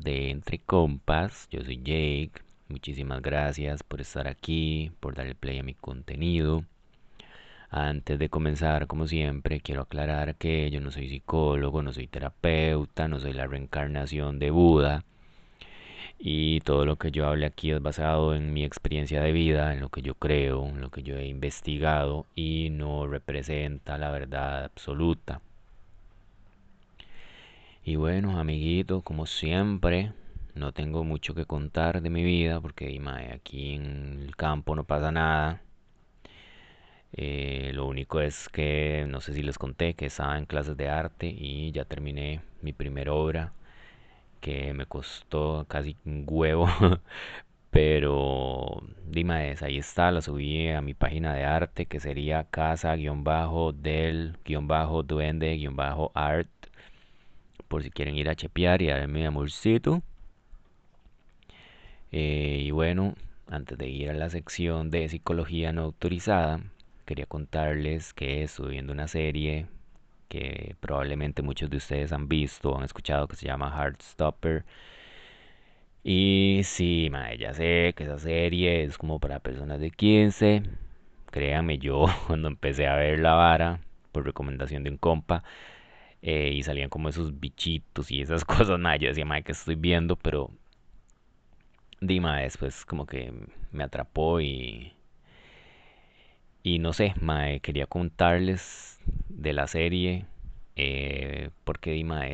de Entre Compas. Yo soy Jake. Muchísimas gracias por estar aquí, por darle play a mi contenido. Antes de comenzar, como siempre, quiero aclarar que yo no soy psicólogo, no soy terapeuta, no soy la reencarnación de Buda. Y todo lo que yo hable aquí es basado en mi experiencia de vida, en lo que yo creo, en lo que yo he investigado y no representa la verdad absoluta. Y bueno, amiguito, como siempre, no tengo mucho que contar de mi vida porque aquí en el campo no pasa nada. Eh, lo único es que no sé si les conté que estaba en clases de arte y ya terminé mi primera obra que me costó casi un huevo. Pero dime ahí está, la subí a mi página de arte que sería casa-del-duende-art por si quieren ir a chepear y darme mi amorcito. Eh, y bueno, antes de ir a la sección de psicología no autorizada, quería contarles que estoy viendo una serie que probablemente muchos de ustedes han visto o han escuchado que se llama Heartstopper. Y sí, mae, ya sé que esa serie es como para personas de 15. Créanme, yo cuando empecé a ver la vara, por recomendación de un compa, eh, y salían como esos bichitos y esas cosas, mae, yo decía, mae, que estoy viendo, pero Dima después como que me atrapó y y no sé, mae, quería contarles de la serie eh, porque Dima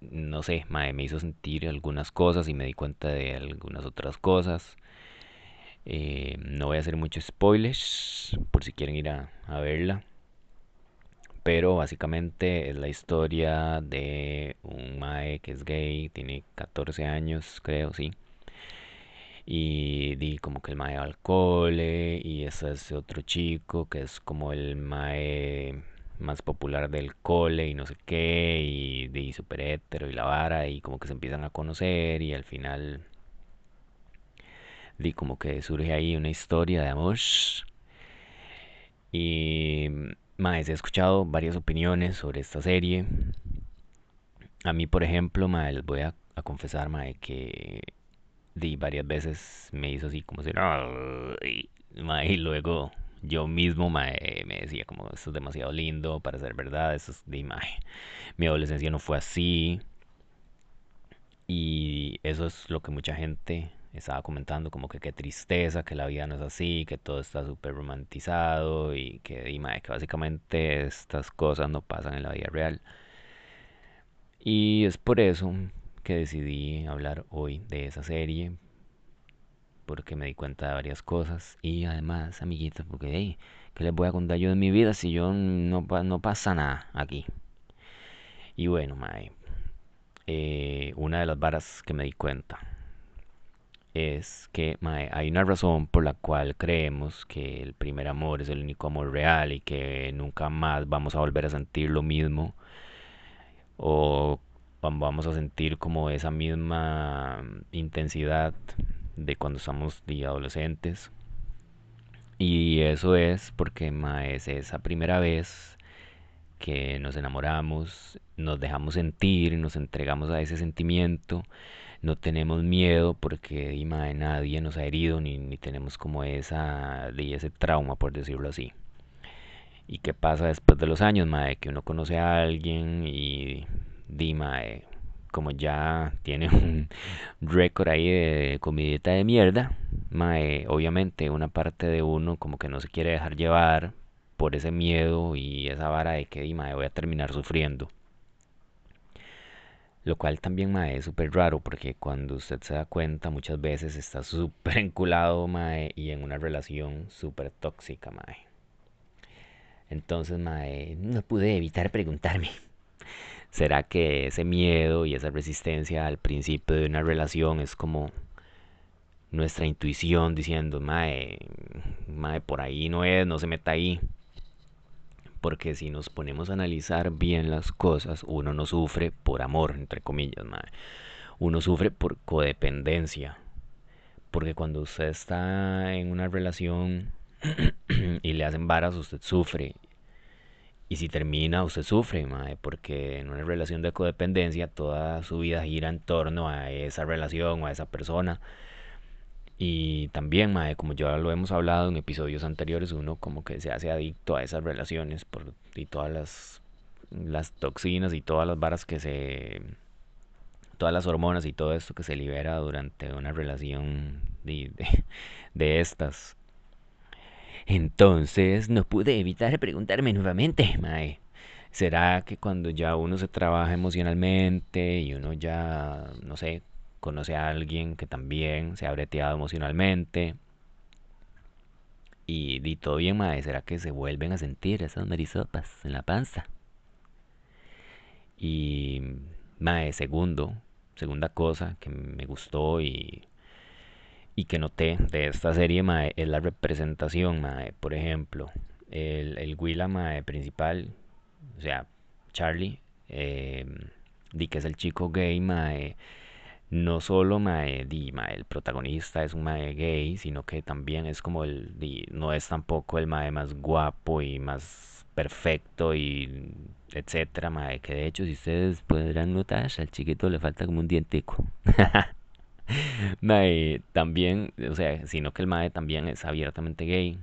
no sé, mae, me hizo sentir algunas cosas y me di cuenta de algunas otras cosas. Eh, no voy a hacer muchos spoilers por si quieren ir a verla. Pero básicamente es la historia de un mae que es gay, tiene 14 años, creo, sí. Y di como que el mae va al cole y ese es otro chico que es como el mae más popular del cole y no sé qué y di super hétero y la vara y como que se empiezan a conocer y al final di como que surge ahí una historia de amor y he escuchado varias opiniones sobre esta serie a mí por ejemplo mae, les voy a, confesar mae, que di varias veces me hizo así como si y, luego yo mismo me decía como esto es demasiado lindo para ser verdad, eso es de Mi adolescencia no fue así. Y eso es lo que mucha gente estaba comentando, como que qué tristeza, que la vida no es así, que todo está súper romantizado y que, que básicamente estas cosas no pasan en la vida real. Y es por eso que decidí hablar hoy de esa serie, porque me di cuenta de varias cosas y además, amiguitos, porque hey, ¿qué les voy a contar yo de mi vida si yo no, no pasa nada aquí? Y bueno, mae, eh, una de las varas que me di cuenta es que mae, hay una razón por la cual creemos que el primer amor es el único amor real y que nunca más vamos a volver a sentir lo mismo o vamos a sentir como esa misma intensidad de cuando estamos de adolescentes. Y eso es porque es esa primera vez que nos enamoramos, nos dejamos sentir, nos entregamos a ese sentimiento, no tenemos miedo porque de nadie nos ha herido ni, tenemos como esa de ese trauma por decirlo así. ¿Y qué pasa después de los años, mae? Que uno conoce a alguien y Dima, como ya tiene un récord ahí de comidita de mierda, obviamente una parte de uno como que no se quiere dejar llevar por ese miedo y esa vara de que mae, voy a terminar sufriendo. Lo cual también mae, es súper raro porque cuando usted se da cuenta muchas veces está súper enculado y en una relación súper tóxica. Mae. Entonces mae, no pude evitar preguntarme. ¿Será que ese miedo y esa resistencia al principio de una relación es como nuestra intuición diciendo, mae, mae, por ahí no es, no se meta ahí? Porque si nos ponemos a analizar bien las cosas, uno no sufre por amor, entre comillas, mae. Uno sufre por codependencia. Porque cuando usted está en una relación y le hacen varas, usted sufre. Y si termina, usted sufre, mae, porque en una relación de codependencia toda su vida gira en torno a esa relación o a esa persona. Y también, mae, como ya lo hemos hablado en episodios anteriores, uno como que se hace adicto a esas relaciones por, y todas las, las toxinas y todas las varas que se... todas las hormonas y todo esto que se libera durante una relación de, de, de estas. Entonces no pude evitar preguntarme nuevamente, Mae, ¿será que cuando ya uno se trabaja emocionalmente y uno ya, no sé, conoce a alguien que también se ha breteado emocionalmente y, di todo bien, Mae, ¿será que se vuelven a sentir esas marisopas en la panza? Y, Mae, segundo, segunda cosa que me gustó y y que noté de esta serie mae, es la representación, mae. Por ejemplo, el, el mae, principal, o sea, Charlie, eh, di que es el chico gay, mae, no solo mae, di, mae, el protagonista es un mae gay, sino que también es como el, di, no es tampoco el mae más guapo y más perfecto y etcétera, mae, que de hecho si ustedes podrán notar, al chiquito le falta como un dientico. Mae, también, o sea, sino que el Mae también es abiertamente gay.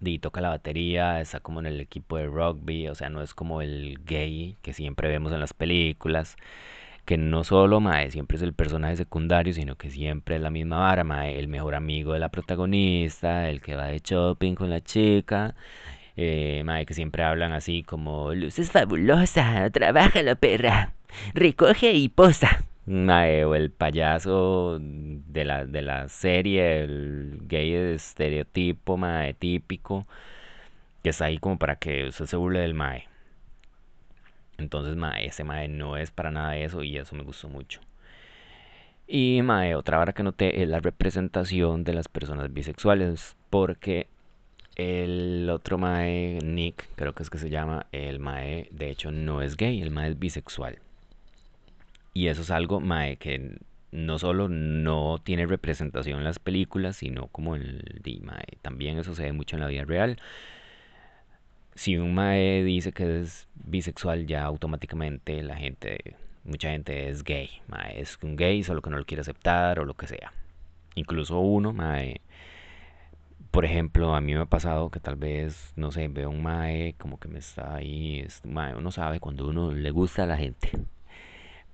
Y toca la batería, está como en el equipo de rugby, o sea, no es como el gay que siempre vemos en las películas, que no solo Mae siempre es el personaje secundario, sino que siempre es la misma vara, Mae, el mejor amigo de la protagonista, el que va de shopping con la chica, eh, Mae, que siempre hablan así como, Luz es fabulosa, trabaja la perra, recoge y posa. Mae, o el payaso de la, de la serie, el gay estereotipo, mae, típico, que está ahí como para que usted se burle del mae. Entonces, mae, ese mae no es para nada eso y eso me gustó mucho. Y mae, otra vara que noté es la representación de las personas bisexuales, porque el otro mae, Nick, creo que es que se llama, el mae, de hecho no es gay, el mae es bisexual. Y eso es algo, mae, que no solo no tiene representación en las películas, sino como el mae, también eso se ve mucho en la vida real. Si un mae dice que es bisexual, ya automáticamente la gente, mucha gente es gay, mae, es un gay, solo que no lo quiere aceptar o lo que sea. Incluso uno, mae, por ejemplo, a mí me ha pasado que tal vez, no sé, veo un mae como que me está ahí, es, mae, uno sabe cuando uno le gusta a la gente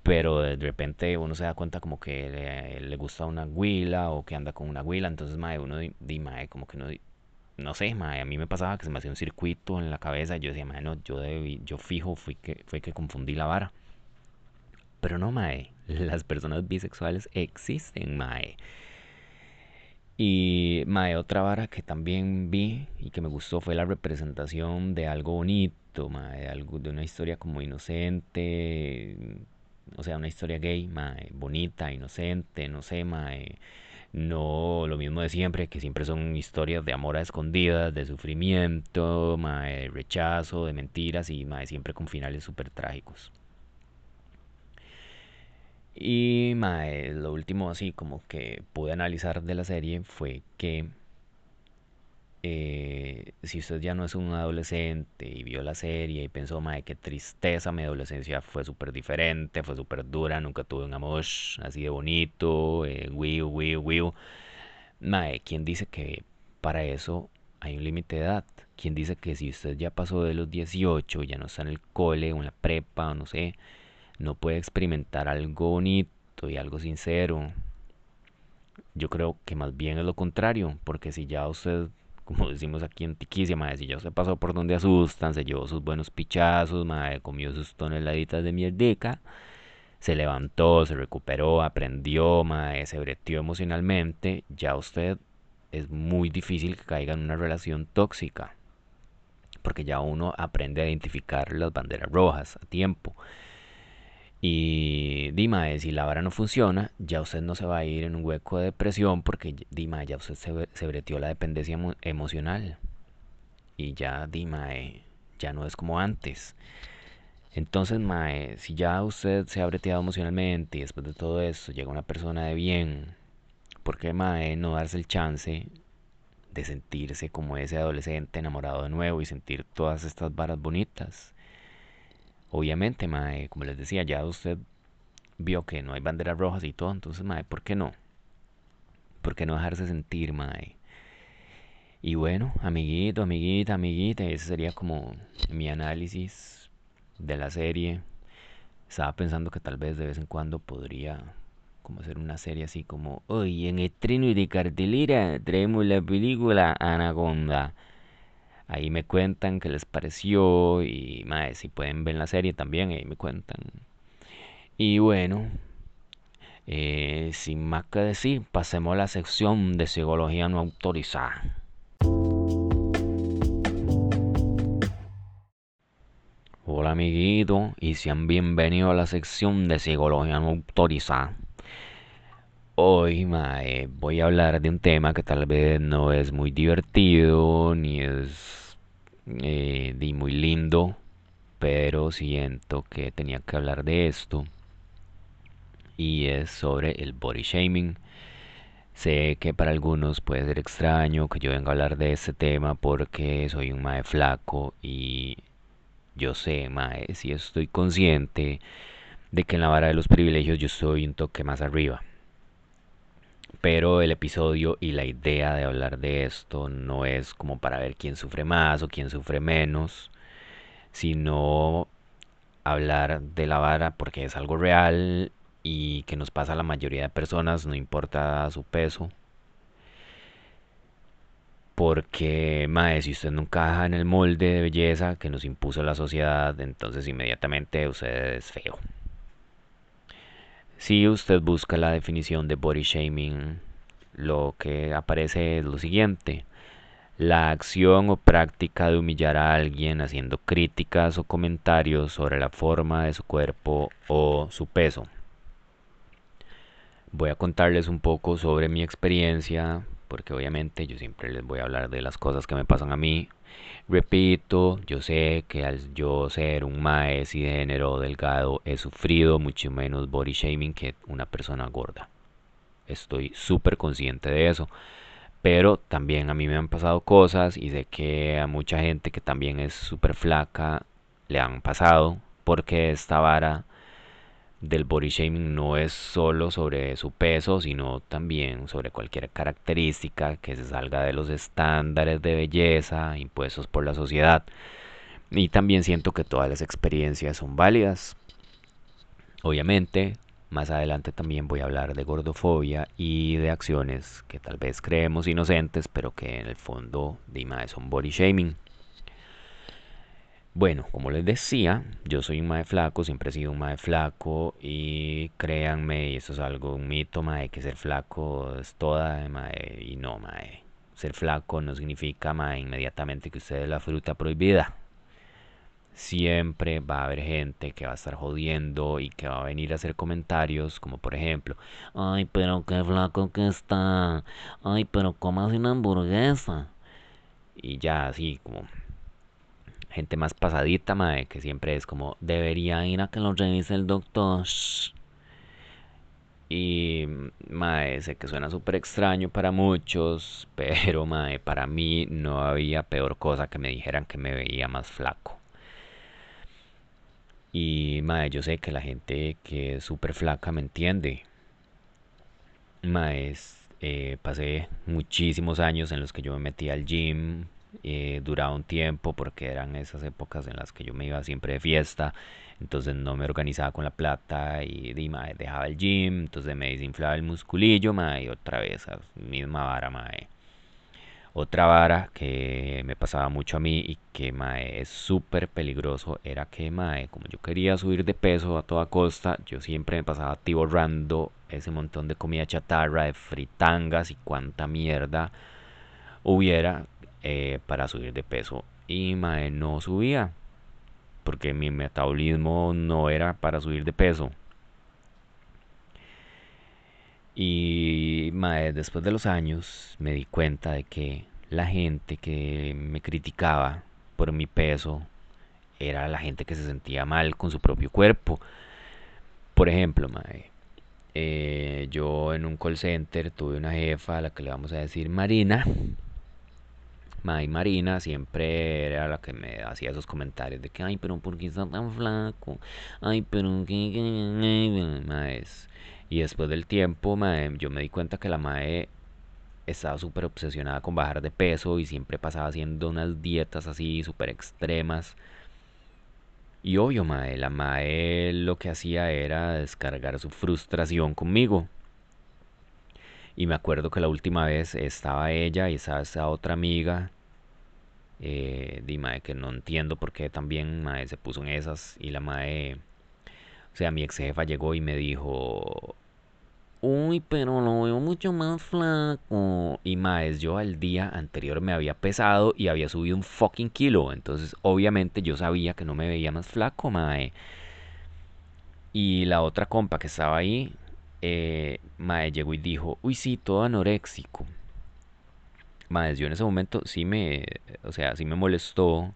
pero de repente uno se da cuenta como que le, le gusta una huila o que anda con una huila, entonces mae, uno di, di, mae, como que no no sé, mae, a mí me pasaba que se me hacía un circuito en la cabeza y yo decía, mae, no, yo debí, yo fijo fui que fue que confundí la vara. Pero no, mae, las personas bisexuales existen, mae. Y mae, otra vara que también vi y que me gustó fue la representación de algo bonito, mae, de algo de una historia como inocente, o sea, una historia gay, mae, bonita, inocente, no sé, mae, no lo mismo de siempre, que siempre son historias de amor a escondidas, de sufrimiento, mae, rechazo, de mentiras y siempre con finales súper trágicos. Y mae, lo último así como que pude analizar de la serie fue que eh, si usted ya no es un adolescente y vio la serie y pensó, mae, qué tristeza, mi adolescencia fue súper diferente, fue súper dura, nunca tuve un amor así de bonito, eh, wiu, wiu. Mae, ¿quién dice que para eso hay un límite de edad? ¿Quién dice que si usted ya pasó de los 18, ya no está en el cole o en la prepa o no sé, no puede experimentar algo bonito y algo sincero? Yo creo que más bien es lo contrario, porque si ya usted como decimos aquí en Tiquicia, madre, si ya se pasó por donde asustan, se llevó sus buenos pichazos, madre, comió sus toneladitas de mierdeca, se levantó, se recuperó, aprendió, madre, se breteó emocionalmente, ya usted es muy difícil que caiga en una relación tóxica, porque ya uno aprende a identificar las banderas rojas a tiempo. Y Dima, si la vara no funciona, ya usted no se va a ir en un hueco de depresión porque Dima, ya usted se, se breteó la dependencia emo emocional. Y ya Dima, eh, ya no es como antes. Entonces, mae, si ya usted se ha breteado emocionalmente y después de todo eso llega una persona de bien, ¿por qué, mae, no darse el chance de sentirse como ese adolescente enamorado de nuevo y sentir todas estas varas bonitas. Obviamente, mae, como les decía, ya usted vio que no hay banderas rojas y todo, entonces, mae, ¿por qué no? ¿Por qué no dejarse sentir, mae? Y bueno, amiguito, amiguita, amiguita, ese sería como mi análisis de la serie. Estaba pensando que tal vez de vez en cuando podría como hacer una serie así como hoy en estreno y de cartelera traemos la película Anaconda. Ahí me cuentan qué les pareció y más si pueden ver la serie también, ahí me cuentan. Y bueno, eh, sin más que decir, pasemos a la sección de psicología no autorizada. Hola amiguito y sean bienvenidos a la sección de psicología no autorizada. Hoy mae, voy a hablar de un tema que tal vez no es muy divertido ni es eh, ni muy lindo, pero siento que tenía que hablar de esto y es sobre el body shaming. Sé que para algunos puede ser extraño que yo venga a hablar de este tema porque soy un mae flaco y yo sé, mae, si estoy consciente de que en la vara de los privilegios yo estoy un toque más arriba. Pero el episodio y la idea de hablar de esto no es como para ver quién sufre más o quién sufre menos, sino hablar de la vara porque es algo real y que nos pasa a la mayoría de personas, no importa su peso. Porque, mae, si usted no encaja en el molde de belleza que nos impuso la sociedad, entonces inmediatamente usted es feo. Si usted busca la definición de body shaming, lo que aparece es lo siguiente. La acción o práctica de humillar a alguien haciendo críticas o comentarios sobre la forma de su cuerpo o su peso. Voy a contarles un poco sobre mi experiencia porque obviamente yo siempre les voy a hablar de las cosas que me pasan a mí. Repito, yo sé que al yo ser un de género delgado he sufrido mucho menos body shaming que una persona gorda. Estoy súper consciente de eso. Pero también a mí me han pasado cosas y sé que a mucha gente que también es súper flaca le han pasado porque esta vara del body shaming no es solo sobre su peso, sino también sobre cualquier característica que se salga de los estándares de belleza impuestos por la sociedad. Y también siento que todas las experiencias son válidas. Obviamente, más adelante también voy a hablar de gordofobia y de acciones que tal vez creemos inocentes, pero que en el fondo de son body shaming. Bueno, como les decía, yo soy un mae flaco, siempre he sido un mae flaco y créanme, y eso es algo, un mito, mae, que ser flaco es toda, mae, y no, mae. Ser flaco no significa, mae, inmediatamente que usted es la fruta prohibida. Siempre va a haber gente que va a estar jodiendo y que va a venir a hacer comentarios como por ejemplo, ay, pero qué flaco que está, ay, pero hace una hamburguesa. Y ya así como gente más pasadita, mae, que siempre es como, debería ir a que lo revise el doctor. Y, mae, sé que suena súper extraño para muchos, pero, mae, para mí no había peor cosa que me dijeran que me veía más flaco. Y, mae, yo sé que la gente que es súper flaca me entiende. Mae, eh, pasé muchísimos años en los que yo me metía al gym, eh, duraba un tiempo porque eran esas épocas en las que yo me iba siempre de fiesta, entonces no me organizaba con la plata y, dejaba el gym, entonces me desinflaba el musculillo, y otra vez, misma vara, Otra vara que me pasaba mucho a mí y que es súper peligroso era que como yo quería subir de peso a toda costa, yo siempre me pasaba tiborrando ese montón de comida chatarra, de fritangas y cuanta mierda hubiera eh, para subir de peso y mae, no subía porque mi metabolismo no era para subir de peso. Y mae, después de los años me di cuenta de que la gente que me criticaba por mi peso era la gente que se sentía mal con su propio cuerpo. Por ejemplo mae, eh, yo en un call center tuve una jefa a la que le vamos a decir Marina mae Marina siempre era la que me hacía esos comentarios de que, ay, pero ¿por qué está tan flaco? Ay, pero qué, maes. Y después del tiempo, yo me di cuenta que la mae estaba súper obsesionada con bajar de peso y siempre pasaba haciendo unas dietas así súper extremas. Y obvio, mae, la mae lo que hacía era descargar su frustración conmigo. Y me acuerdo que la última vez estaba ella y estaba esa otra amiga. Eh, que no entiendo por qué también mae se puso en esas. Y la mae, o sea, mi ex jefa llegó y me dijo, Uy, pero lo veo mucho más flaco. Y más, yo al día anterior me había pesado y había subido un fucking kilo. Entonces, obviamente, yo sabía que no me veía más flaco, mae. Y la otra compa que estaba ahí, eh, mae, llegó y dijo, uy, sí, todo anoréxico. Mae, yo en ese momento sí me, o sea, sí me molestó.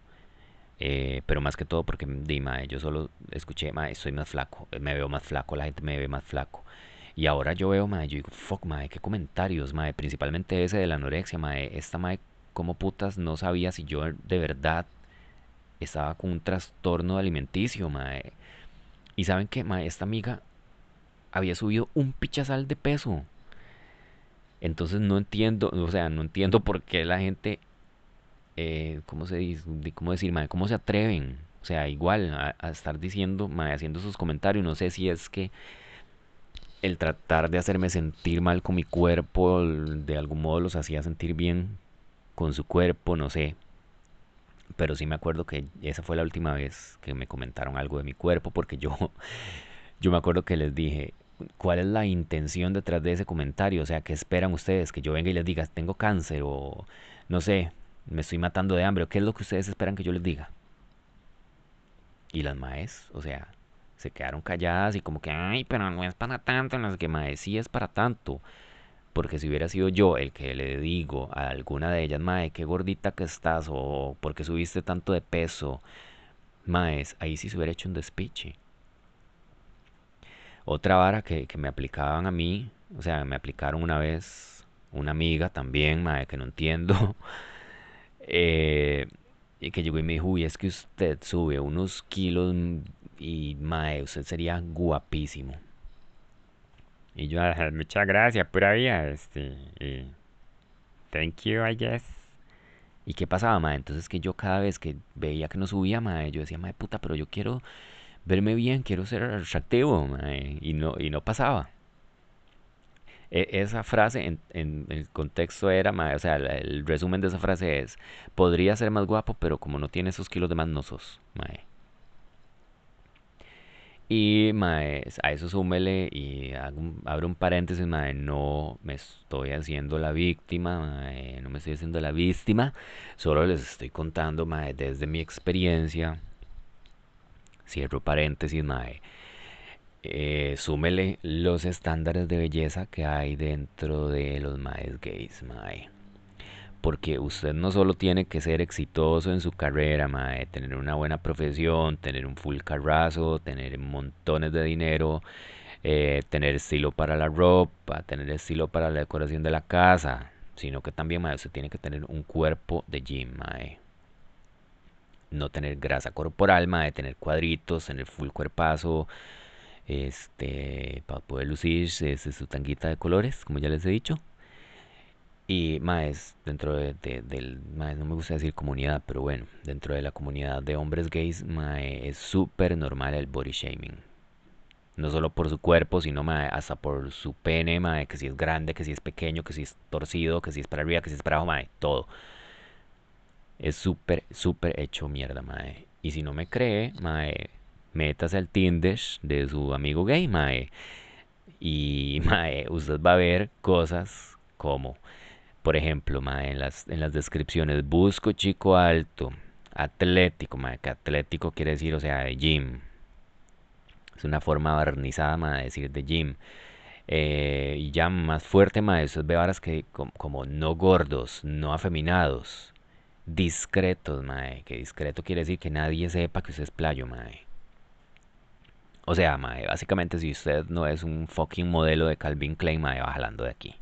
eh, pero más que todo porque, di, mae, yo solo escuché, mae, estoy más flaco, me veo más flaco, la gente me ve más flaco. Y ahora yo veo, mae, yo digo, fuck, mae, qué comentarios, mae, principalmente ese de la anorexia, mae, esta mae, como putas no sabía si yo de verdad estaba con un trastorno alimenticio, mae. Y saben que, mae, esta amiga había subido un pichazal de peso. Entonces no entiendo, o sea, no entiendo por qué la gente, eh, ¿cómo se dice? ¿Cómo decir? ¿Cómo se atreven? O sea, igual a, estar diciendo, haciendo esos comentarios, no sé si es que el tratar de hacerme sentir mal con mi cuerpo, de algún modo los hacía sentir bien con su cuerpo, no sé. Pero sí me acuerdo que esa fue la última vez que me comentaron algo de mi cuerpo, porque yo, yo me acuerdo que les dije, ¿cuál es la intención detrás de ese comentario? O sea, ¿qué esperan ustedes? Que yo venga y les diga, tengo cáncer o no sé, me estoy matando de hambre, o qué es lo que ustedes esperan que yo les diga. Y las maes, o sea, se quedaron calladas y como que, ay, pero no es para tanto, no sé qué, mae, sí es para tanto. Porque si hubiera sido yo el que le digo a alguna de ellas, mae, qué gordita que estás, o porque subiste tanto de peso, maes, ahí sí se hubiera hecho un despiche. Otra vara que, que me aplicaban a mí, o sea, me aplicaron una vez una amiga también, mae, que no entiendo, eh, y que llegó y me dijo, uy, es que usted sube unos kilos y mae, usted sería guapísimo. Y yo, "Ah, muchas gracias, pura vida, este, y thank you, I guess. ¿Y qué pasaba, mae? Entonces que yo cada vez que veía que no subía, mae, yo decía, mae, puta, pero yo quiero verme bien, quiero ser atractivo, mae, y no, y no pasaba. E- esa frase en, el contexto era, o sea, el, resumen de esa frase es, podría ser más guapo, pero como no tiene esos kilos de más, no sos. Y a eso súmele y hago un- abro un paréntesis, no me estoy haciendo la víctima, no me estoy haciendo la víctima, solo les estoy contando, desde mi experiencia, cierro paréntesis, mae, eh, súmele los estándares de belleza que hay dentro de los maes gays, mae. Porque usted no solo tiene que ser exitoso en su carrera, mae, tener una buena profesión, tener un full carrazo, tener montones de dinero, eh, tener estilo para la ropa, tener estilo para la decoración de la casa, sino que también, mae, usted tiene que tener un cuerpo de gym, mae. No tener grasa corporal, mae, tener cuadritos, tener full cuerpazo, este, para poder lucirse, este, su tanguita de colores, como ya les he dicho. Y más dentro de, de- del, mae, no me gusta decir comunidad, pero bueno, dentro de la comunidad de hombres gays, mae, es súper normal el body shaming. No solo por su cuerpo, sino mae, hasta por su pene, que si es grande, que si es pequeño, que si es torcido, que si es para arriba, que si es para abajo, todo. Es súper, súper hecho mierda, mae. Y si no me cree, mae, métase al Tinder de su amigo gay, mae. Y, mae, usted va a ver cosas como... Por ejemplo, mae, en las, en las descripciones, busco chico alto, atlético, mae, que atlético quiere decir, o sea, de gym. Es una forma barnizada, mae, de decir de gym. Eh, y ya más fuerte, mae, eso es varas que como no gordos, no afeminados, discretos, mae, que discreto quiere decir que nadie sepa que usted es playo, mae. O sea, mae, básicamente si usted no es un fucking modelo de Calvin Klein, mae, va jalando de aquí.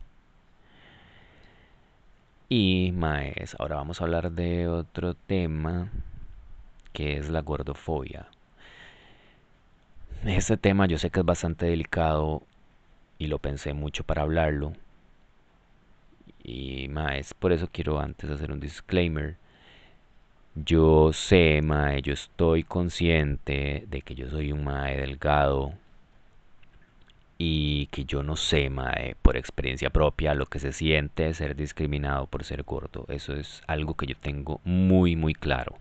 Y maes, ahora vamos a hablar de otro tema que es la gordofobia. Este tema yo sé que es bastante delicado y lo pensé mucho para hablarlo. Y maes, por eso quiero antes hacer un disclaimer. Yo sé, mae, yo estoy consciente de que yo soy un mae delgado y que yo no sé, mae, por experiencia propia, lo que se siente ser discriminado por ser gordo. Eso es algo que yo tengo muy, muy claro.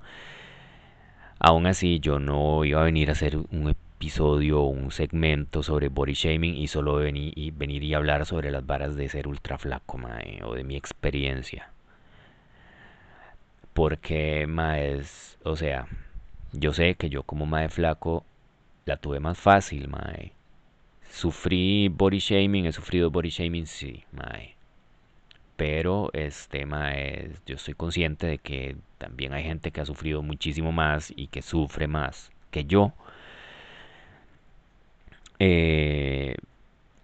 Aún así, yo no iba a venir a hacer un episodio o un segmento sobre body shaming y solo venir y, hablar sobre las varas de ser ultra flaco, o de mi experiencia. Porque, mae, es, o sea, yo sé que yo como mae flaco la tuve más fácil, mae. Sufrí body shaming, he sufrido body shaming, sí, mae. Pero este mae, yo estoy consciente de que también hay gente que ha sufrido muchísimo más y que sufre más que yo. Eh,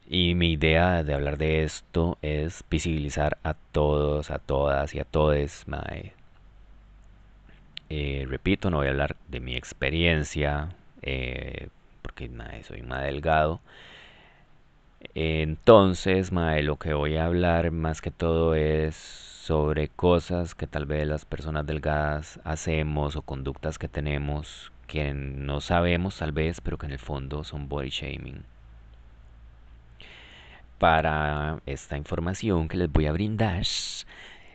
y mi idea de hablar de esto es visibilizar a todos, a todas y a todes, mae. Eh, repito, no voy a hablar de mi experiencia, eh, porque soy más delgado. Entonces, mae, lo que voy a hablar más que todo es sobre cosas que tal vez las personas delgadas hacemos o conductas que tenemos que no sabemos tal vez, pero que en el fondo son body shaming. Para esta información que les voy a brindar,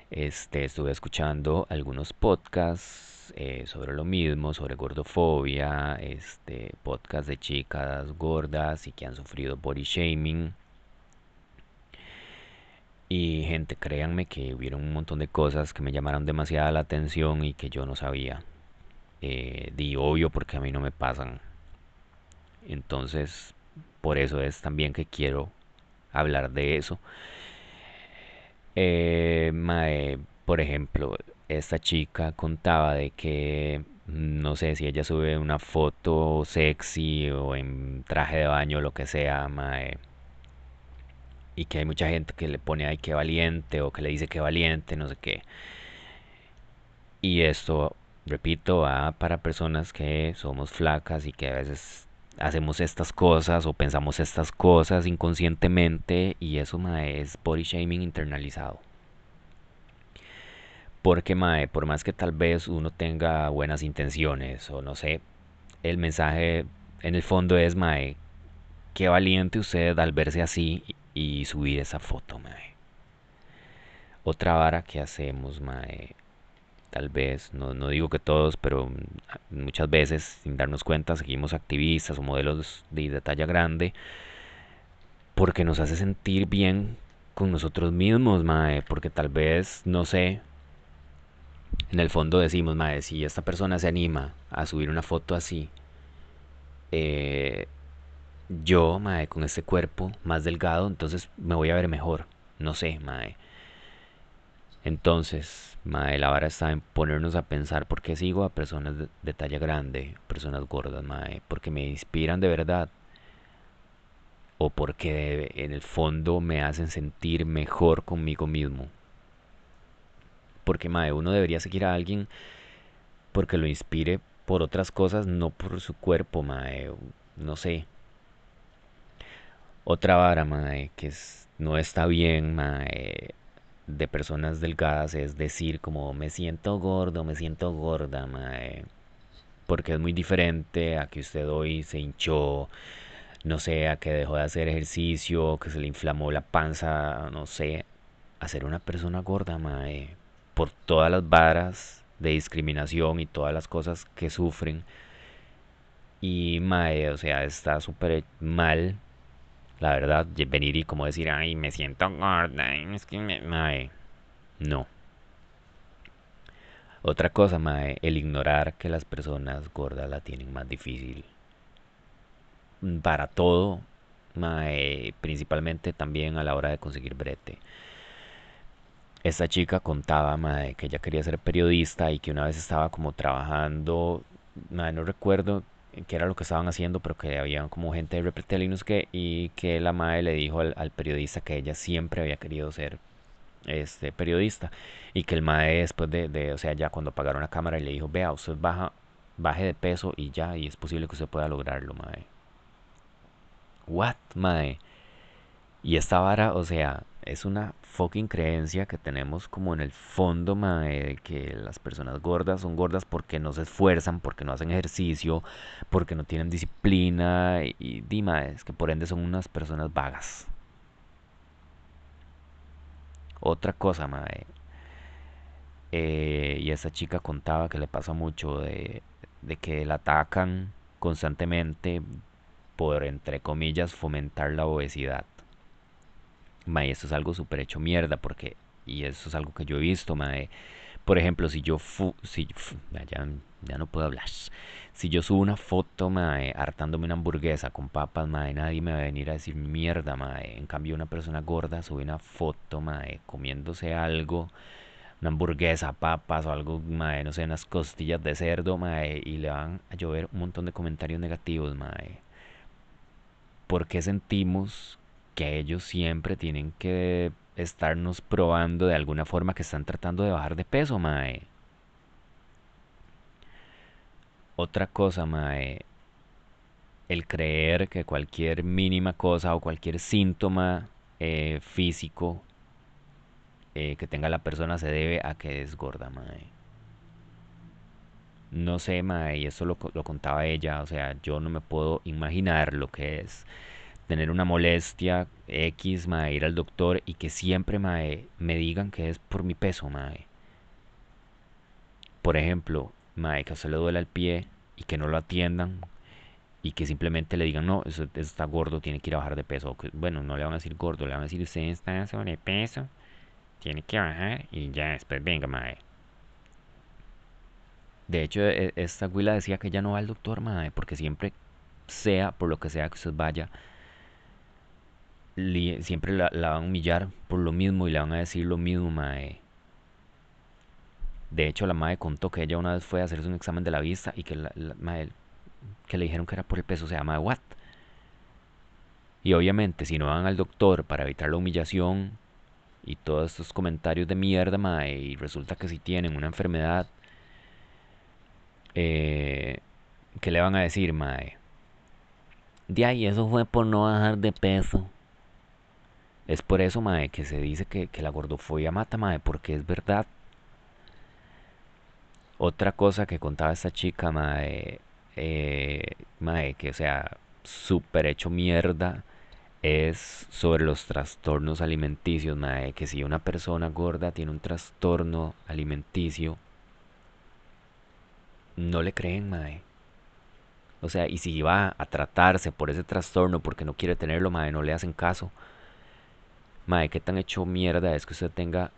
este, estuve escuchando algunos podcasts eh, sobre lo mismo, sobre gordofobia, este, podcasts de chicas gordas y que han sufrido body shaming. Y gente, créanme que hubieron un montón de cosas que me llamaron demasiada la atención y que yo no sabía. Eh, di obvio porque a mí no me pasan. Entonces, por eso es también que quiero hablar de eso. Eh, mae, por ejemplo, esta chica contaba de que no sé si ella sube una foto sexy o en traje de baño, lo que sea, mae, y que hay mucha gente que le pone ay que valiente o que le dice que valiente, no sé qué. Y esto, repito, va para personas que somos flacas y que a veces hacemos estas cosas o pensamos estas cosas inconscientemente y eso mae, es body shaming internalizado. Porque mae, por más que tal vez uno tenga buenas intenciones o no sé, el mensaje en el fondo es mae, qué valiente usted al verse así y subir esa foto, mae. Otra vara que hacemos, mae, tal vez, no, no digo que todos, pero muchas veces sin darnos cuenta seguimos activistas o modelos de, de talla grande porque nos hace sentir bien con nosotros mismos, mae, porque tal vez, no sé, en el fondo decimos, mae, si esta persona se anima a subir una foto así, eh, yo, mae, con este cuerpo más delgado, entonces me voy a ver mejor. No sé, mae. Entonces, mae, la vara está en ponernos a pensar por qué sigo a personas de, talla grande, personas gordas, mae, porque me inspiran de verdad o porque en el fondo me hacen sentir mejor conmigo mismo. Porque, mae, uno debería seguir a alguien porque lo inspire por otras cosas, no por su cuerpo, mae. No sé. Otra vara, mae, que es- no está bien, mae, de personas delgadas es decir como me siento gordo, me siento gorda, mae. Porque es muy diferente a que usted hoy se hinchó, no sé, a que dejó de hacer ejercicio, que se le inflamó la panza, no sé, a ser una persona gorda, mae. Por todas las varas de discriminación y todas las cosas que sufren. Y mae, o sea, está súper mal La verdad, venir y como decir, ay, me siento gorda, es que me... Mae, no. Otra cosa, mae, el ignorar que las personas gordas la tienen más difícil. Para todo, mae, principalmente también a la hora de conseguir brete. Esta chica contaba, mae, que ella quería ser periodista y que una vez estaba como trabajando, mae, no recuerdo qué era lo que estaban haciendo, pero que había como gente de Repretel y y que la madre le dijo al, al periodista que ella siempre había querido ser este periodista y que el mae después de, de, o sea, ya cuando apagaron la cámara y le dijo, vea, usted baja, baje de peso y ya, y es posible que usted pueda lograrlo, mae. What, mae? Y esta vara, o sea, es una fucking creencia que tenemos como en el fondo, mae, de que las personas gordas son gordas porque no se esfuerzan, porque no hacen ejercicio, porque no tienen disciplina y, dima, es que por ende son unas personas vagas. Otra cosa, mae. Eh, y esa chica contaba que le pasa mucho de, de que la atacan constantemente por, entre comillas, fomentar la obesidad. Mae, esto es algo súper hecho mierda porque, y eso es algo que yo he visto, mae. Por ejemplo, si yo fu, si, ya, ya, no puedo hablar. Si yo subo una foto, mae, hartándome una hamburguesa con papas, mae, nadie me va a venir a decir mierda, mae. En cambio, una persona gorda sube una foto, mae, comiéndose algo, una hamburguesa, papas o algo, mae, no sé, unas costillas de cerdo, mae, y le van a llover un montón de comentarios negativos, mae. ¿Por qué sentimos que ellos siempre tienen que estarnos probando de alguna forma que están tratando de bajar de peso, mae. Otra cosa, mae, el creer que cualquier mínima cosa o cualquier síntoma eh, físico eh, que tenga la persona se debe a que es gorda, mae. No sé, mae, y eso lo, lo contaba ella, o sea, yo no me puedo imaginar lo que es tener una molestia X, mae, ir al doctor y que siempre, mae, me digan que es por mi peso, mae. Por ejemplo, mae, que a usted le duele el pie y que no lo atiendan y que simplemente le digan, no, eso, está gordo, tiene que ir a bajar de peso. bueno, no le van a decir gordo, le van a decir, usted está sobrepeso, tiene que bajar y ya después venga, mae. De hecho, e, esta güila decía que ya no va al doctor, mae, porque siempre sea por lo que sea que usted vaya, siempre la, van a humillar por lo mismo y le van a decir lo mismo, mae. De hecho, la madre contó que ella una vez fue a hacerse un examen de la vista y que, la, que le dijeron que era por el peso. O sea, mae, what? Y obviamente, si no van al doctor para evitar la humillación y todos estos comentarios de mierda, mae, y resulta que si tienen una enfermedad, eh, ¿qué le van a decir, mae? De ahí, eso fue por no bajar de peso. Es por eso, mae, que se dice que, la gordofobia mata, mae, porque es verdad. Otra cosa que contaba esta chica, mae, eh, mae, que o sea, súper hecho mierda, es sobre los trastornos alimenticios, mae, que si una persona gorda tiene un trastorno alimenticio, no le creen, mae. O sea, y si va a tratarse por ese trastorno porque no quiere tenerlo, mae, no le hacen caso. Mae, qué tan hecho mierda es que usted tenga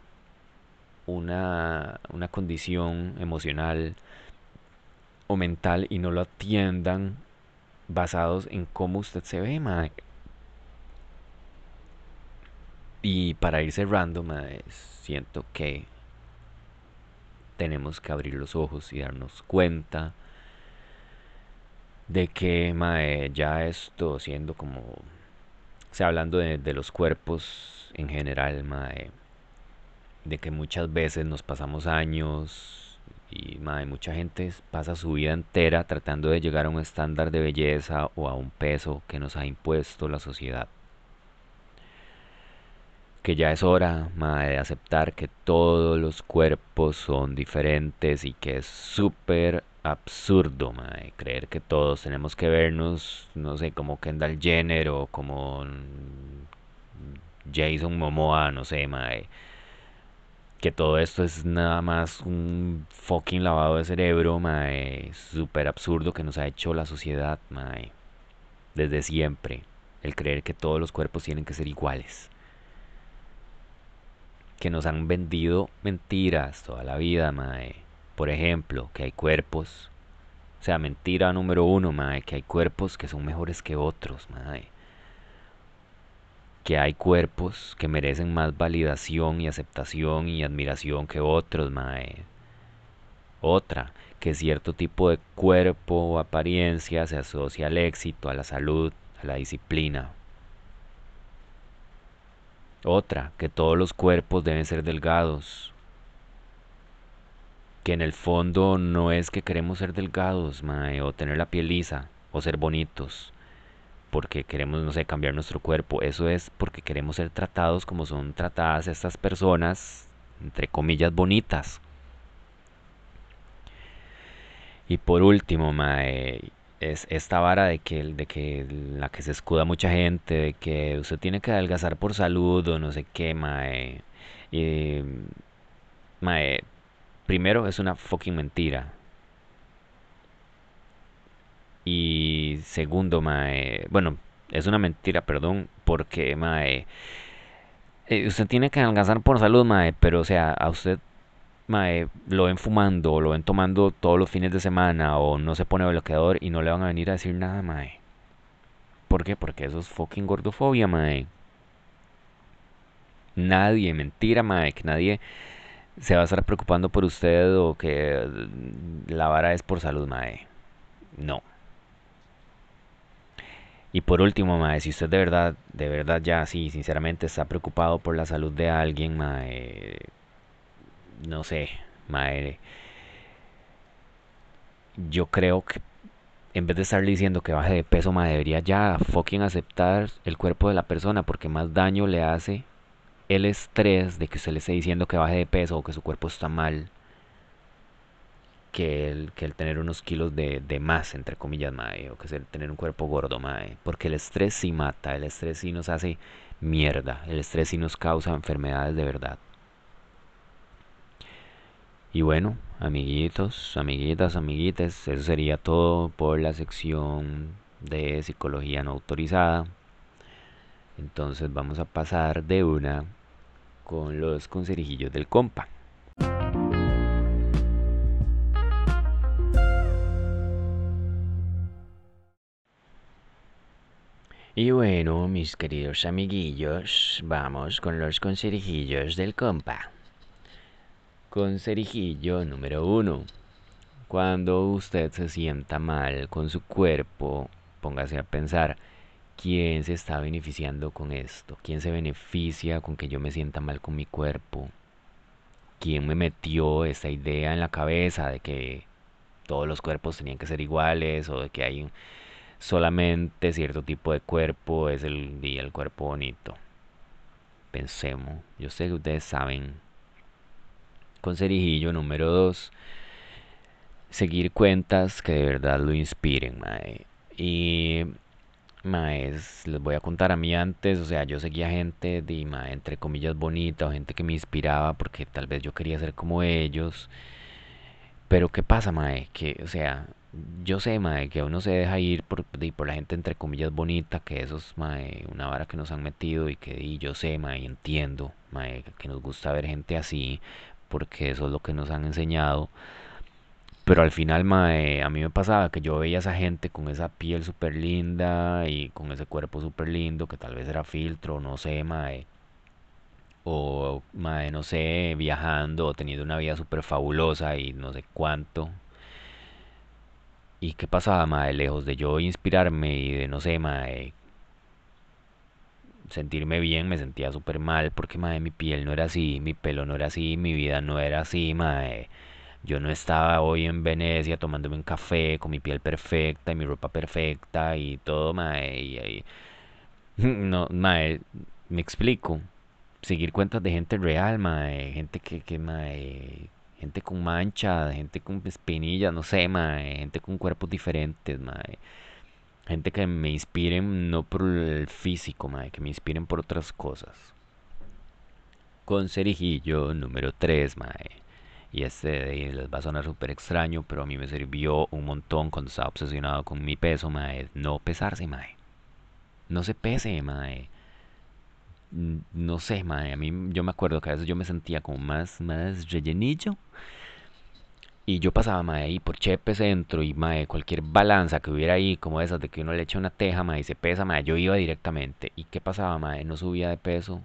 una, una condición emocional o mental y no lo atiendan basados en cómo usted se ve, mae. Y para ir cerrando, mae, siento que tenemos que abrir los ojos y darnos cuenta de que, mae, ya esto siendo como, sea, hablando de, de los cuerpos en general, de que muchas veces nos pasamos años y mae, mucha gente pasa su vida entera tratando de llegar a un estándar de belleza o a un peso que nos ha impuesto la sociedad. Que ya es hora, de aceptar que todos los cuerpos son diferentes y que es súper absurdo, creer que todos tenemos que vernos, no sé, como Kendall Jenner o como Jason Momoa, no sé, mae. Que todo esto es nada más un fucking lavado de cerebro, mae. Súper absurdo que nos ha hecho la sociedad, mae. Desde siempre. El creer que todos los cuerpos tienen que ser iguales. Que nos han vendido mentiras toda la vida, mae. Por ejemplo, que hay cuerpos. O sea, mentira número uno, mae. Que hay cuerpos que son mejores que otros, mae que hay cuerpos que merecen más validación y aceptación y admiración que otros, mae. Otra, que cierto tipo de cuerpo o apariencia se asocia al éxito, a la salud, a la disciplina. Otra, que todos los cuerpos deben ser delgados. Que en el fondo no es que queremos ser delgados, mae, o tener la piel lisa, o ser bonitos, porque queremos, no sé, cambiar nuestro cuerpo. Eso es porque queremos ser tratados como son tratadas estas personas, entre comillas, bonitas. Y por último, mae, es esta vara de que, de que la que se escuda mucha gente, de que usted tiene que adelgazar por salud o no sé qué, mae. Y, mae, primero es una fucking mentira. Y segundo, mae, bueno, es una mentira, perdón, porque, mae, eh, usted tiene que adelgazar por salud, mae, pero o sea, a usted mae, lo ven fumando o lo ven tomando todos los fines de semana o no se pone bloqueador y no le van a venir a decir nada, mae. ¿Por qué? Porque eso es fucking gordofobia, mae. Nadie, mentira, mae, que nadie se va a estar preocupando por usted o que la vara es por salud, mae. No. Y por último, mae, si usted de verdad, de verdad ya, sí, sinceramente está preocupado por la salud de alguien, mae, no sé, madre. Yo creo que en vez de estarle diciendo que baje de peso, madre, debería ya fucking aceptar el cuerpo de la persona porque más daño le hace el estrés de que usted le esté diciendo que baje de peso o que su cuerpo está mal que el, que el tener unos kilos de, de más, entre comillas, madre, o que el tener un cuerpo gordo, madre. Porque el estrés sí mata, el estrés sí nos hace mierda, el estrés sí nos causa enfermedades de verdad. Y bueno, amiguitos, amiguitas, amiguites, eso sería todo por la sección de psicología no autorizada. Entonces vamos a pasar de una con los conserijillos del compa. Y bueno, mis queridos amiguillos, vamos con los conserijillos del compa. Conserijillo número uno. Cuando usted se sienta mal con su cuerpo, póngase a pensar, ¿quién se está beneficiando con esto? ¿Quién se beneficia con que yo me sienta mal con mi cuerpo? ¿Quién me metió esa idea en la cabeza de que todos los cuerpos tenían que ser iguales o de que hay solamente cierto tipo de cuerpo es el el cuerpo bonito? Pensemos, yo sé que ustedes saben conserijillo número 2. Seguir cuentas que de verdad lo inspiren, mae. Y maes, les voy a contar a mí antes, o sea, yo seguía gente de, mae, entre comillas bonita o gente que me inspiraba porque tal vez yo quería ser como ellos. Pero ¿qué pasa, mae? Que, o sea, yo sé, mae, que uno se deja ir por, por la gente entre comillas bonita, que eso es, mae, una vara que nos han metido y que y yo sé, mae, entiendo, mae, que nos gusta ver gente así, porque eso es lo que nos han enseñado. Pero al final, mae, a mí me pasaba que yo veía a esa gente con esa piel súper linda y con ese cuerpo súper lindo, que tal vez era filtro, no sé, mae. O, mae, no sé, viajando o teniendo una vida súper fabulosa y no sé cuánto. ¿Y qué pasaba, mae? Lejos de yo inspirarme y de, no sé, mae, sentirme bien, me sentía súper mal porque, madre, mi piel no era así, mi pelo no era así, mi vida no era así, madre. Yo no estaba hoy en Venecia tomándome un café con mi piel perfecta y mi ropa perfecta y todo, madre. Y, no, madre, me explico. Seguir cuentas de gente real, madre. Gente que, que madre, gente con mancha, gente con espinillas, no sé, madre. Gente con cuerpos diferentes, madre. Gente que me inspiren no por el físico, madre, que me inspiren por otras cosas. Con cerijillo número 3, mae. Y este les va a sonar súper extraño, pero a mí me sirvió un montón cuando estaba obsesionado con mi peso, mae. No pesarse, mae. No se pese, mae. No sé, mae. A mí yo me acuerdo que a veces yo me sentía como más, más rellenillo y yo pasaba, mae, ahí por Chepe Centro y, mae, cualquier balanza que hubiera ahí, como esas de que uno le echa una teja, mae, y se pesa, mae, yo iba directamente. ¿Y qué pasaba, mae? No subía de peso.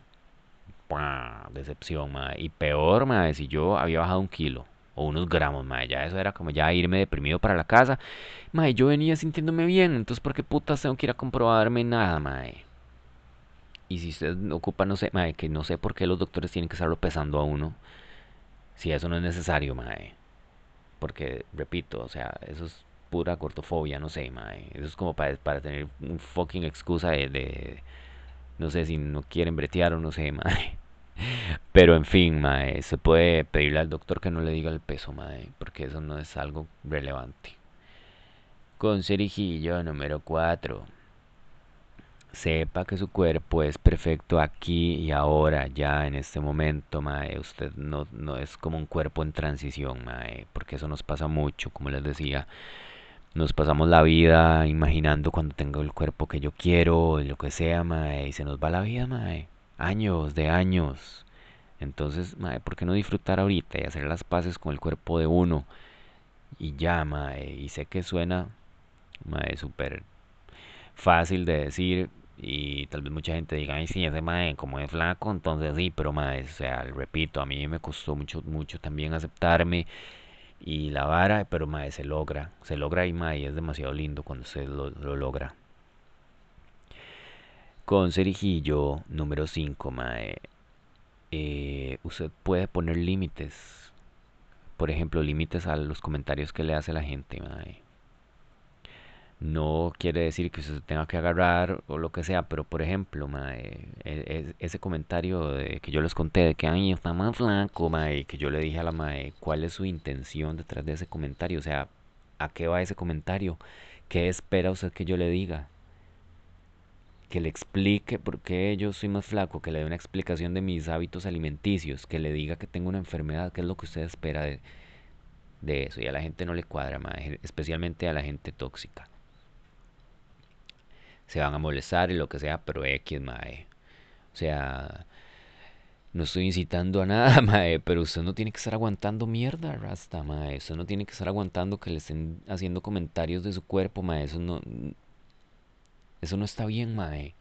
¡Pah! Decepción, mae. Y peor, mae, si yo había bajado un kilo o unos gramos, mae, ya eso era como ya irme deprimido para la casa. Mae, yo venía sintiéndome bien, entonces ¿por qué putas tengo que ir a comprobarme nada, mae? Y si usted ocupa, no sé, mae, que no sé por qué los doctores tienen que estarlo pesando a uno. Si eso no es necesario, mae. Porque, repito, o sea, eso es pura cortofobia, no sé, mae. Eso es como para, para tener un fucking excusa de, no sé, si no quieren bretear o no sé, mae. Pero en fin, mae, se puede pedirle al doctor que no le diga el peso, mae, porque eso no es algo relevante. Con cerijillo número 4. Sepa que su cuerpo es perfecto aquí y ahora, ya en este momento, mae. Usted no, no es como un cuerpo en transición, mae, porque eso nos pasa mucho, como les decía. Nos pasamos la vida imaginando cuando tengo el cuerpo que yo quiero, lo que sea, mae, y se nos va la vida, mae. Años de años. Entonces, mae, ¿por qué no disfrutar ahorita y hacer las paces con el cuerpo de uno? Y ya, mae, y sé que suena, mae, súper fácil de decir y tal vez mucha gente diga, ay, sí, ese mae, como es flaco, entonces sí, pero mae, o sea, repito, a mí me costó mucho, mucho también aceptarme y la vara, pero mae, se logra, se logra y mae, es demasiado lindo cuando se lo, lo logra. Con cerijillo número 5 mae, eh, usted puede poner límites. Por ejemplo, límites a los comentarios que le hace la gente, mae. No quiere decir que usted tenga que agarrar o lo que sea, pero por ejemplo, mae, e- e- ese comentario de, que yo les conté de que ay, está más flaco, mae, que yo le dije a la mae, ¿cuál es su intención detrás de ese comentario? O sea, ¿a qué va ese comentario? ¿Qué espera usted que yo le diga? Que le explique por qué yo soy más flaco, que le dé una explicación de mis hábitos alimenticios, que le diga que tengo una enfermedad, ¿qué es lo que usted espera de, de eso? Y a la gente no le cuadra, mae, especialmente a la gente tóxica. Se van a molestar y lo que sea, pero X, mae. O sea, no estoy incitando a nada, mae, pero usted no tiene que estar aguantando mierda, Rasta, mae. Usted no tiene que estar aguantando que le estén haciendo comentarios de su cuerpo, mae. Eso no, eso no está bien, mae.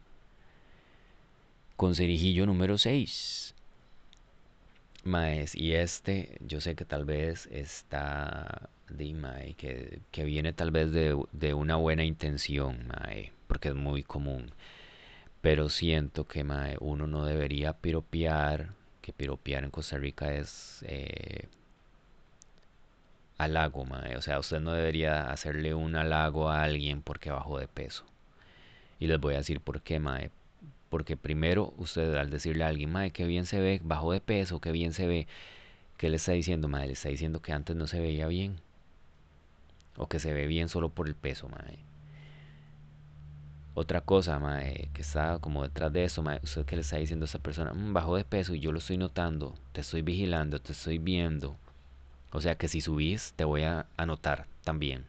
Con cerijillo número 6. Maes, y este, yo sé que tal vez está, de mae, que, que viene tal vez de, de una buena intención, mae, porque es muy común. Pero siento que mae, uno no debería piropear, que piropear en Costa Rica es eh, halago, mae. O sea, usted no debería hacerle un halago a alguien porque bajó de peso. Y les voy a decir por qué, mae. Porque primero usted al decirle a alguien, mae, qué bien se ve, bajó de peso, qué bien se ve, ¿qué le está diciendo, mae? Le está diciendo que antes no se veía bien. O que se ve bien solo por el peso, mae. Otra cosa, mae, que está como detrás de eso, mae, que le está diciendo a esa persona, "Mm, bajó de peso y yo lo estoy notando, te estoy vigilando, te estoy viendo. O sea que si subís, te voy a anotar también.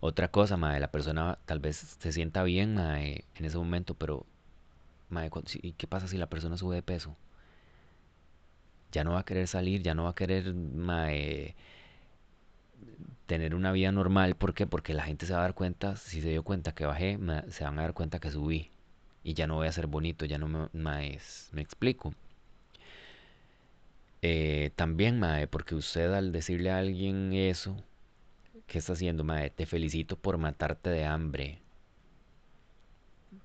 Otra cosa, mae, la persona tal vez se sienta bien, mae, en ese momento, pero, mae, ¿qué pasa si la persona sube de peso? Ya no va a querer salir, ya no va a querer, mae, tener una vida normal. ¿Por qué? Porque la gente se va a dar cuenta, si se dio cuenta que bajé, me- se van a dar cuenta que subí. Y ya no voy a ser bonito, ya no me, me explico. Eh, también, mae, porque usted al decirle a alguien eso, ¿qué está haciendo, mae? Te felicito por matarte de hambre.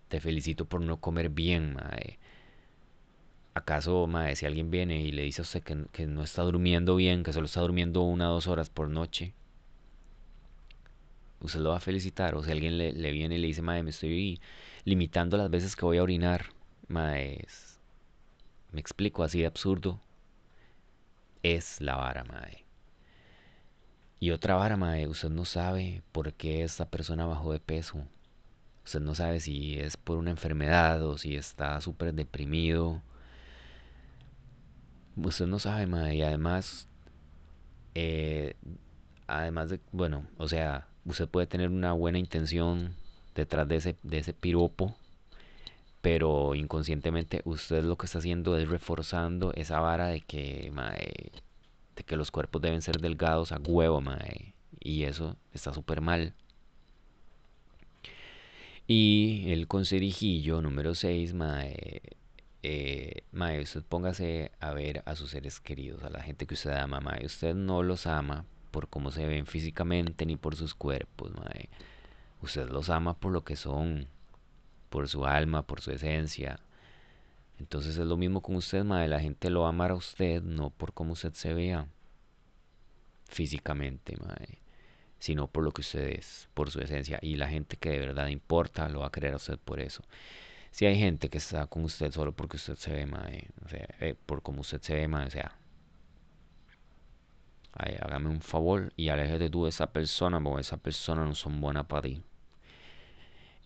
Te felicito por no comer bien, mae. ¿Acaso, mae, si alguien viene y le dice a usted que, que no está durmiendo bien, que solo está durmiendo una o dos horas por noche, usted lo va a felicitar? O si alguien le, le viene y le dice, mae, me estoy limitando las veces que voy a orinar, mae, es- me explico, así de absurdo es la vara, mae. Y otra vara, mae, usted no sabe por qué esta persona bajó de peso. Usted no sabe si es por una enfermedad o si está súper deprimido. Usted no sabe, mae. Y además, eh, además de, bueno, o sea, usted puede tener una buena intención detrás de ese, de ese piropo, pero inconscientemente usted lo que está haciendo es reforzando esa vara de que, de que los cuerpos deben ser delgados a huevo, mae. Y eso está súper mal. Y el conserijillo número 6 mae, eh, mae, usted póngase a ver a sus seres queridos, a la gente que usted ama, mae. Usted no los ama por cómo se ven físicamente ni por sus cuerpos, mae. Usted los ama por lo que son, por su alma, por su esencia. Entonces es lo mismo con usted, mae. La gente lo va a amar a usted, no por cómo usted se vea físicamente, mae, sino por lo que usted es, por su esencia. Y la gente que de verdad importa lo va a querer a usted por eso. Si hay gente que está con usted solo porque usted se ve, mae, o sea, eh, por cómo usted se ve, mae, sea, hágame un favor y aléjate tú de esa persona, porque esa persona no son buenas para ti.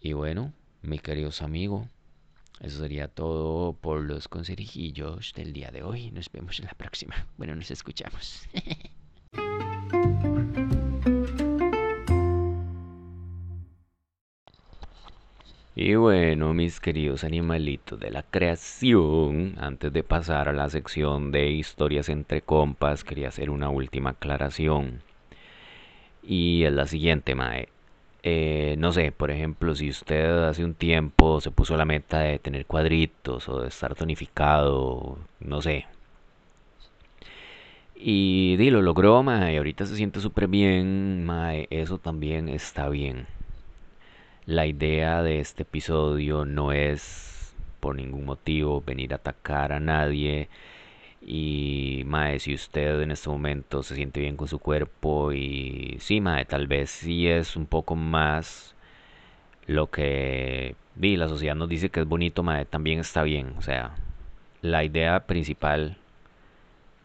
Y bueno, mis queridos amigos, eso sería todo por los consejillos del día de hoy. Nos vemos en la próxima. Bueno, nos escuchamos. Y bueno, mis queridos animalitos de la creación, antes de pasar a la sección de historias entre compas, quería hacer una última aclaración. Y es la siguiente, Mae. Eh, no sé, por ejemplo, si usted hace un tiempo se puso la meta de tener cuadritos o de estar tonificado, no sé. Y di, lo logró, mae, ahorita se siente súper bien, mae, eso también está bien. La idea de este episodio no es por ningún motivo venir a atacar a nadie. Y mae, si usted en este momento se siente bien con su cuerpo y sí, mae, tal vez sí es un poco más lo que vi, la sociedad nos dice que es bonito, mae, también está bien. O sea, la idea principal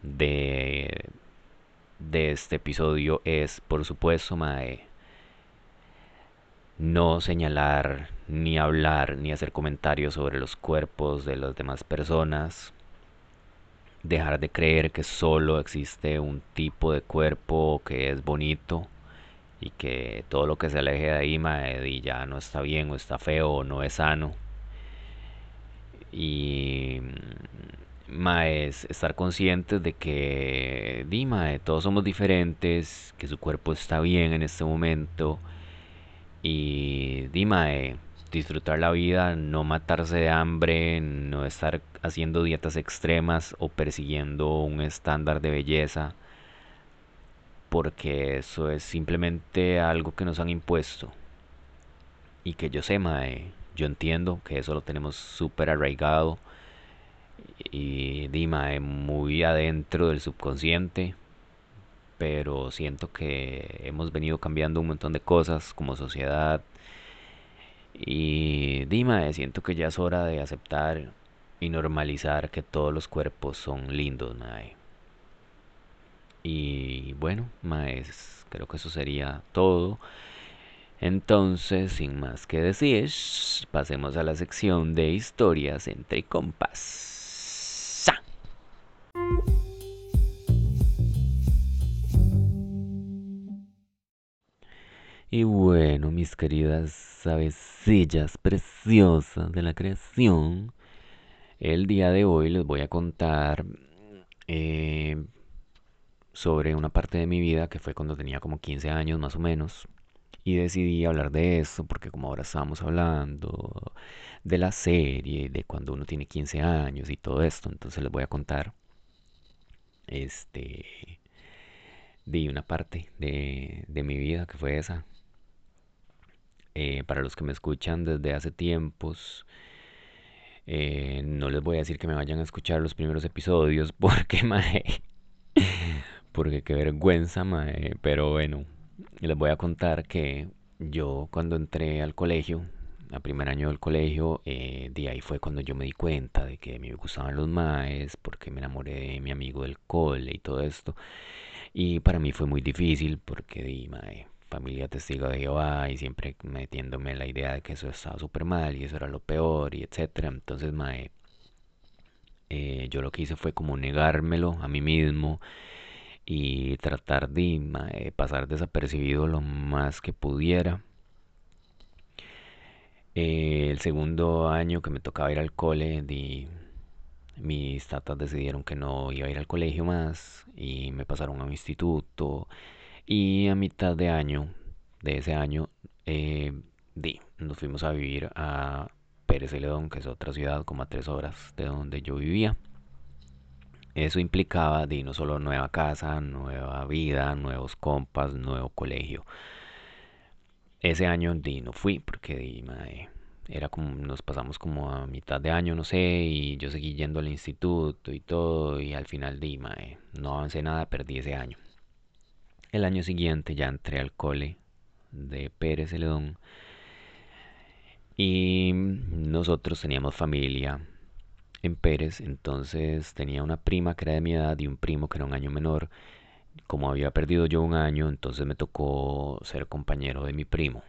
de, de este episodio es, por supuesto, mae, no señalar, ni hablar, ni hacer comentarios sobre los cuerpos de las demás personas. Dejar de creer que solo existe un tipo de cuerpo que es bonito y que todo lo que se aleje de ahí mae, y ya no está bien o está feo o no es sano. Y mae, es estar conscientes de que di, mae, todos somos diferentes, que su cuerpo está bien en este momento y Dima, disfrutar la vida, no matarse de hambre, no estar haciendo dietas extremas o persiguiendo un estándar de belleza, porque eso es simplemente algo que nos han impuesto. Y que yo sé, mae, yo entiendo que eso lo tenemos súper arraigado y Dima, muy adentro del subconsciente pero siento que hemos venido cambiando un montón de cosas como sociedad. Y dime, siento que ya es hora de aceptar y normalizar que todos los cuerpos son lindos, mae. Y bueno, maes, creo que eso sería todo. Entonces, sin más que decir, pasemos a la sección de historias entre compas. Mis queridas avecillas preciosas de la creación, el día de hoy les voy a contar eh, sobre una parte de mi vida que fue cuando tenía como 15 años más o menos. Y decidí hablar de eso porque como ahora estábamos hablando de la serie, de cuando uno tiene 15 años y todo esto, entonces les voy a contar este de una parte de mi vida que fue esa eh, para los que me escuchan desde hace tiempos, eh, no les voy a decir que me vayan a escuchar los primeros episodios porque, mae, porque qué vergüenza, mae, pero bueno, les voy a contar que yo cuando entré al colegio, al primer año del colegio, eh, de ahí fue cuando yo me di cuenta de que me gustaban los maes, porque me enamoré de mi amigo del cole y todo esto. Y para mí fue muy difícil porque di, mae, familia testigo de Jehová y siempre metiéndome la idea de que eso estaba súper mal y eso era lo peor y etcétera. Entonces, mae, eh, yo lo que hice fue como negármelo a mí mismo y tratar de pasar desapercibido lo más que pudiera. Eh, el segundo año que me tocaba ir al cole, di, mis tatas decidieron que no iba a ir al colegio más y me pasaron a un instituto y a mitad de año, de ese año, eh, nos fuimos a vivir a Pérez Celedón, que es otra ciudad como a tres horas de donde yo vivía. Eso implicaba di, no solo nueva casa, nueva vida, nuevos compas, nuevo colegio. Ese año di, no fui porque di, era como, nos pasamos como a mitad de año, no sé, y yo seguí yendo al instituto y todo, y al final mae, no avancé nada, perdí ese año. El año siguiente ya entré al cole de Pérez Celedón y nosotros teníamos familia en Pérez, entonces tenía una prima que era de mi edad y un primo que era un año menor. Como había perdido yo un año, entonces me tocó ser compañero de mi primo.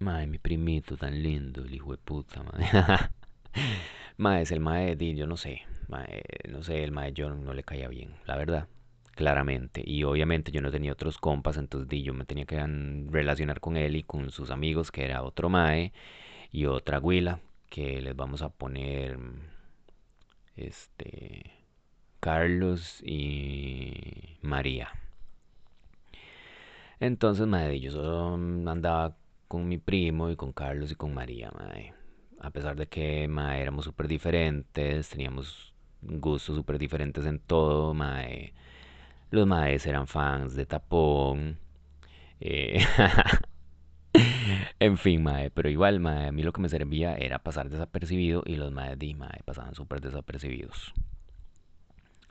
Madre, mi primito tan lindo, el hijo de puta, madre. Madre, es el mae, yo no sé, mae, no sé, el mae yo no le caía bien, la verdad, claramente. Y obviamente yo no tenía otros compas, entonces di, yo me tenía que an- relacionar con él y con sus amigos, que era otro mae y otra güila, que les vamos a poner, este, Carlos y María. Entonces, madre, yo solo andaba con mi primo y con Carlos y con María, madre. A pesar de que, madre, éramos súper diferentes, teníamos gustos súper diferentes en todo, madre. Los maes eran fans de Tapón. eh, en fin, mae, pero igual, mae, a mí lo que me servía era pasar desapercibido y los maes di, mae, pasaban súper desapercibidos.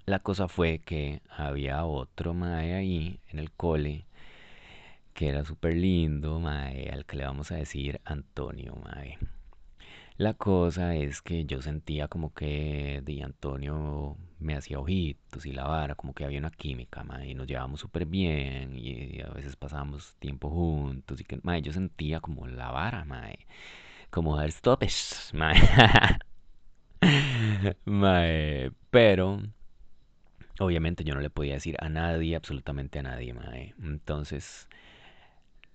La cosa fue que había otro mae ahí en el cole que era súper lindo, mae, al que le vamos a decir Antonio, mae. La cosa es que yo sentía como que Di Antonio me hacía ojitos y la vara, como que había una química, y nos llevábamos súper bien y a veces pasábamos tiempo juntos y que, yo sentía como la vara, como dar stopes, pero obviamente yo no le podía decir a nadie, absolutamente a nadie, entonces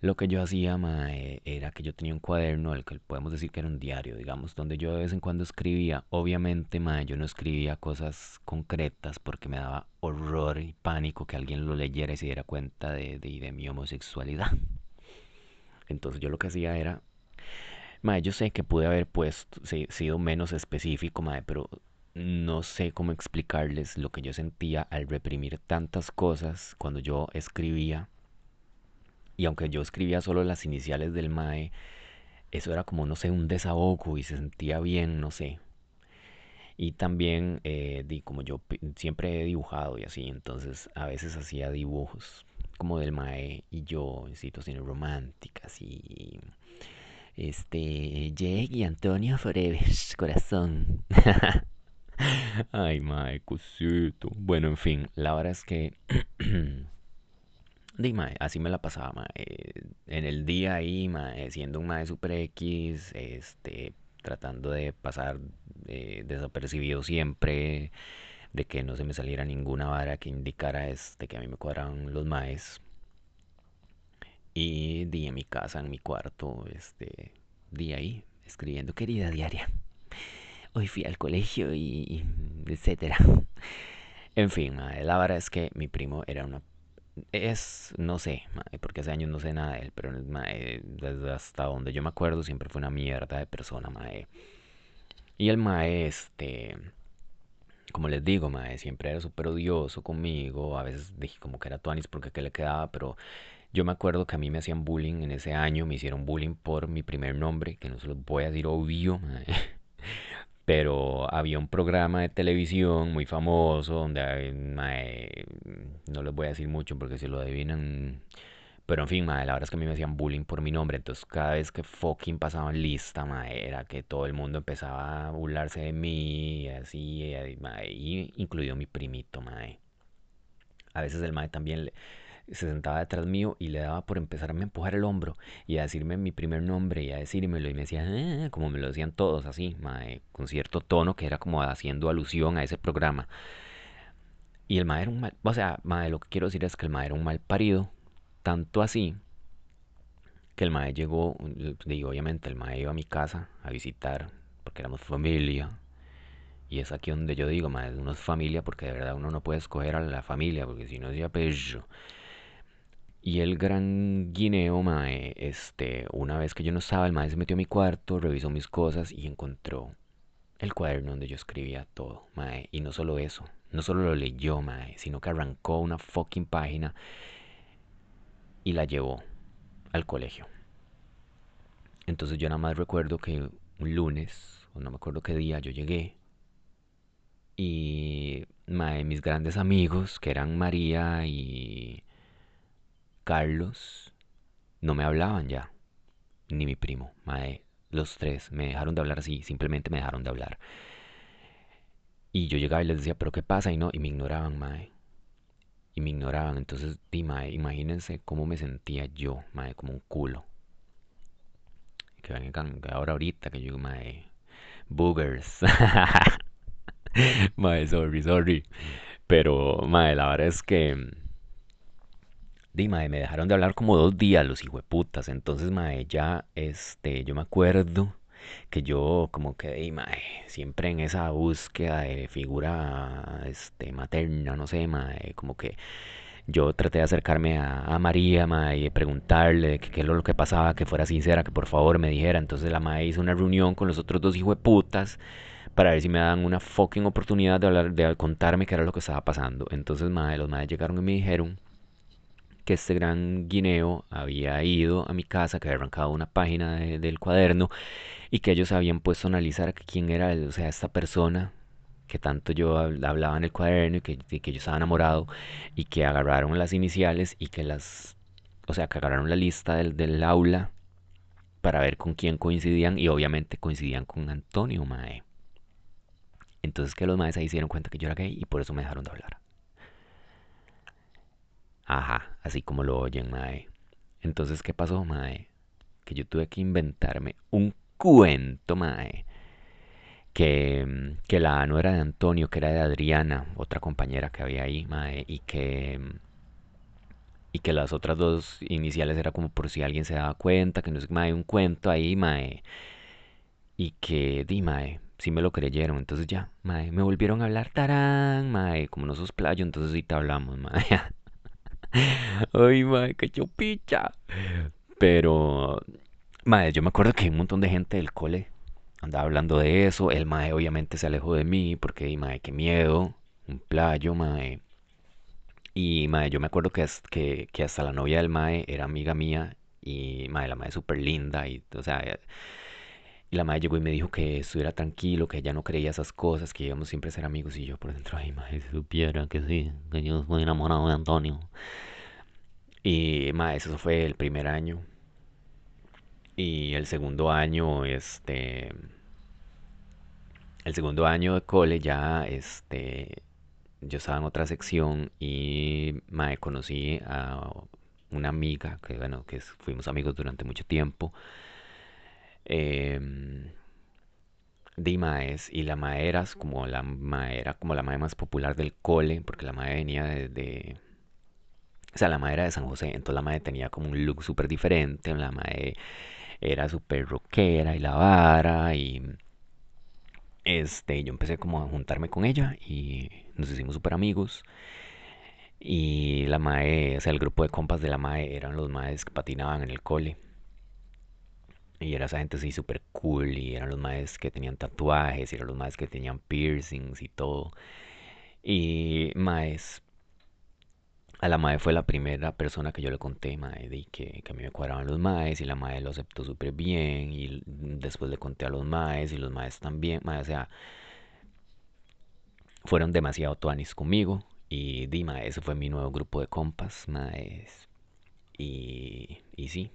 Lo que yo hacía, mae, era que yo tenía un cuaderno, el que podemos decir que era un diario, digamos, donde yo de vez en cuando escribía. Obviamente, mae, yo no escribía cosas concretas porque me daba horror y pánico que alguien lo leyera y se diera cuenta de, de, mi homosexualidad. Entonces yo lo que hacía era, mae, yo sé que pude haber puesto, sí, sido menos específico, mae, pero no sé cómo explicarles lo que yo sentía al reprimir tantas cosas cuando yo escribía. Y aunque yo escribía solo las iniciales del mae, eso era como, no sé, un desahogo y se sentía bien, no sé. Y también, eh, di, como yo siempre he dibujado y así, entonces a veces hacía dibujos como del mae y yo en situaciones románticas y este, Jake y Antonio Forever, corazón. Ay, mae, cosito. Bueno, en fin, la verdad es que Di, mae, así me la pasaba, mae. En el día ahí, mae, siendo un mae super X, este, tratando de pasar eh, desapercibido siempre, de que no se me saliera ninguna vara que indicara este, que a mí me cuadraban los maes. Y di en mi casa, en mi cuarto, este, di ahí, escribiendo querida diaria. Hoy fui al colegio y etcétera. En fin, mae, la verdad es que mi primo era una Es, no sé, porque hace años no sé nada de él, pero desde hasta donde yo me acuerdo siempre fue una mierda de persona, mae. Y el mae, este, como les digo, mae, siempre era súper odioso conmigo, a veces dije como que era tuanis porque qué le quedaba, pero yo me acuerdo que a mí me hacían bullying en ese año, me hicieron bullying por mi primer nombre, que no se los voy a decir obvio, mae. Pero había un programa de televisión muy famoso donde mae, no les voy a decir mucho porque si lo adivinan Pero en fin, mae, la verdad es que a mí me hacían bullying por mi nombre, entonces cada vez que fucking pasaban lista, mae, era que todo el mundo empezaba a burlarse de mí, y así, mae, y incluido mi primito, mae. A veces el mae también le- se sentaba detrás mío y le daba por empezarme a empujar el hombro y a decirme mi primer nombre y a decírmelo y me decía, "Ah", como me lo decían todos así, mae, con cierto tono que era como haciendo alusión a ese programa. Y el mae era un mal, o sea, lo que quiero decir es que el mae era un mal parido, tanto así que el mae llegó, digo, obviamente el mae iba a mi casa a visitar, porque éramos familia, y es aquí donde yo digo, mae, uno es familia porque de verdad uno no puede escoger a la familia, porque si no es ya. Y el gran guineo, mae, este, una vez que yo no estaba, el mae se metió a mi cuarto, revisó mis cosas y encontró el cuaderno donde yo escribía todo, mae. Y no solo eso, no solo lo leyó, mae, sino que arrancó una fucking página y la llevó al colegio. Entonces yo nada más recuerdo que un lunes, o no me acuerdo qué día, yo llegué y mae, mis grandes amigos, que eran María y Carlos, no me hablaban ya, ni mi primo, mae, los tres me dejaron de hablar así, simplemente me dejaron de hablar. Y yo llegaba y les decía, pero ¿qué pasa? Y no, y me ignoraban, mae. Y me ignoraban. Entonces, di, mae, imagínense cómo me sentía yo, mae, como un culo. Que vengan que ahora ahorita que yo, mae, boogers. mae, sorry, sorry. Pero, mae, la verdad es que, di, mae, me dejaron de hablar como dos días los hijueputas. Entonces, mae, ya, este, yo me acuerdo que yo como que di, mae, siempre en esa búsqueda de figura este materna, no sé, mae, como que yo traté de acercarme a, a María, mae, y preguntarle qué es lo que pasaba, que fuera sincera, que por favor me dijera. Entonces la mae hizo una reunión con los otros dos hijueputas para ver si me daban una fucking oportunidad de hablar, de contarme qué era lo que estaba pasando. Entonces, mae, los madres llegaron y me dijeron que este gran guineo había ido a mi casa, que había arrancado una página de- del cuaderno y que ellos habían puesto a analizar quién era, o sea, esta persona que tanto yo hab- hablaba en el cuaderno y que, y que yo estaba enamorado y que agarraron las iniciales y que las, o sea, que agarraron la lista del, del aula para ver con quién coincidían y obviamente coincidían con Antonio Mae. Entonces que los maes se dieron cuenta que yo era gay y por eso me dejaron de hablar. Ajá, así como lo oyen, Mae. Entonces, ¿qué pasó, Mae? Que yo tuve que inventarme un cuento, Mae. Que, que la no era de Antonio, que era de Adriana, otra compañera que había ahí, Mae. Y que, y que las otras dos iniciales era como por si alguien se daba cuenta, que no es, Mae, un cuento ahí, Mae. Y que, di, Mae, sí me lo creyeron. Entonces ya, Mae, me volvieron a hablar, tarán, Mae. Como no sos playo, entonces sí te hablamos, Mae. Ay, Mae, qué chupicha. Pero, Mae, yo me acuerdo que un montón de gente del cole andaba hablando de eso. El Mae obviamente se alejó de mí porque, Mae, qué miedo. Un playo, Mae. Y, Mae, yo me acuerdo que, que, hasta la novia del Mae era amiga mía. Y, Mae, la Mae es súper linda. Y, o sea, y la Mae llegó y me dijo que estuviera tranquilo, que ella no creía esas cosas, que íbamos siempre a ser amigos. Y yo por dentro, ay, Mae, si supiera que sí, que yo estoy enamorado de Antonio. Y, Mae, eso fue el primer año. Y el segundo año, este, el segundo año de cole ya, este, yo estaba en otra sección y me conocí a una amiga que, bueno, que fuimos amigos durante mucho tiempo. Em, de maes y la mae era como la mae era como la mae más popular del cole porque la mae venía de, o sea la mae era de San José entonces la mae tenía como un look súper diferente la mae era súper rockera y la vara y este yo empecé como a juntarme con ella y nos hicimos súper amigos. Y la mae o sea el grupo de compas de la mae eran los maes que patinaban en el cole y era esa gente así súper cool y eran los maes que tenían tatuajes y eran los maes que tenían piercings y todo. Y maes A la mae fue la primera persona que yo le conté, mae, de que, que a mí me cuadraban los maes y la mae lo aceptó súper bien y después le conté a los maes y los maes también, mae, o sea, fueron demasiado tuanis conmigo y di, mae, ese fue mi nuevo grupo de compas, maes, y, y sí,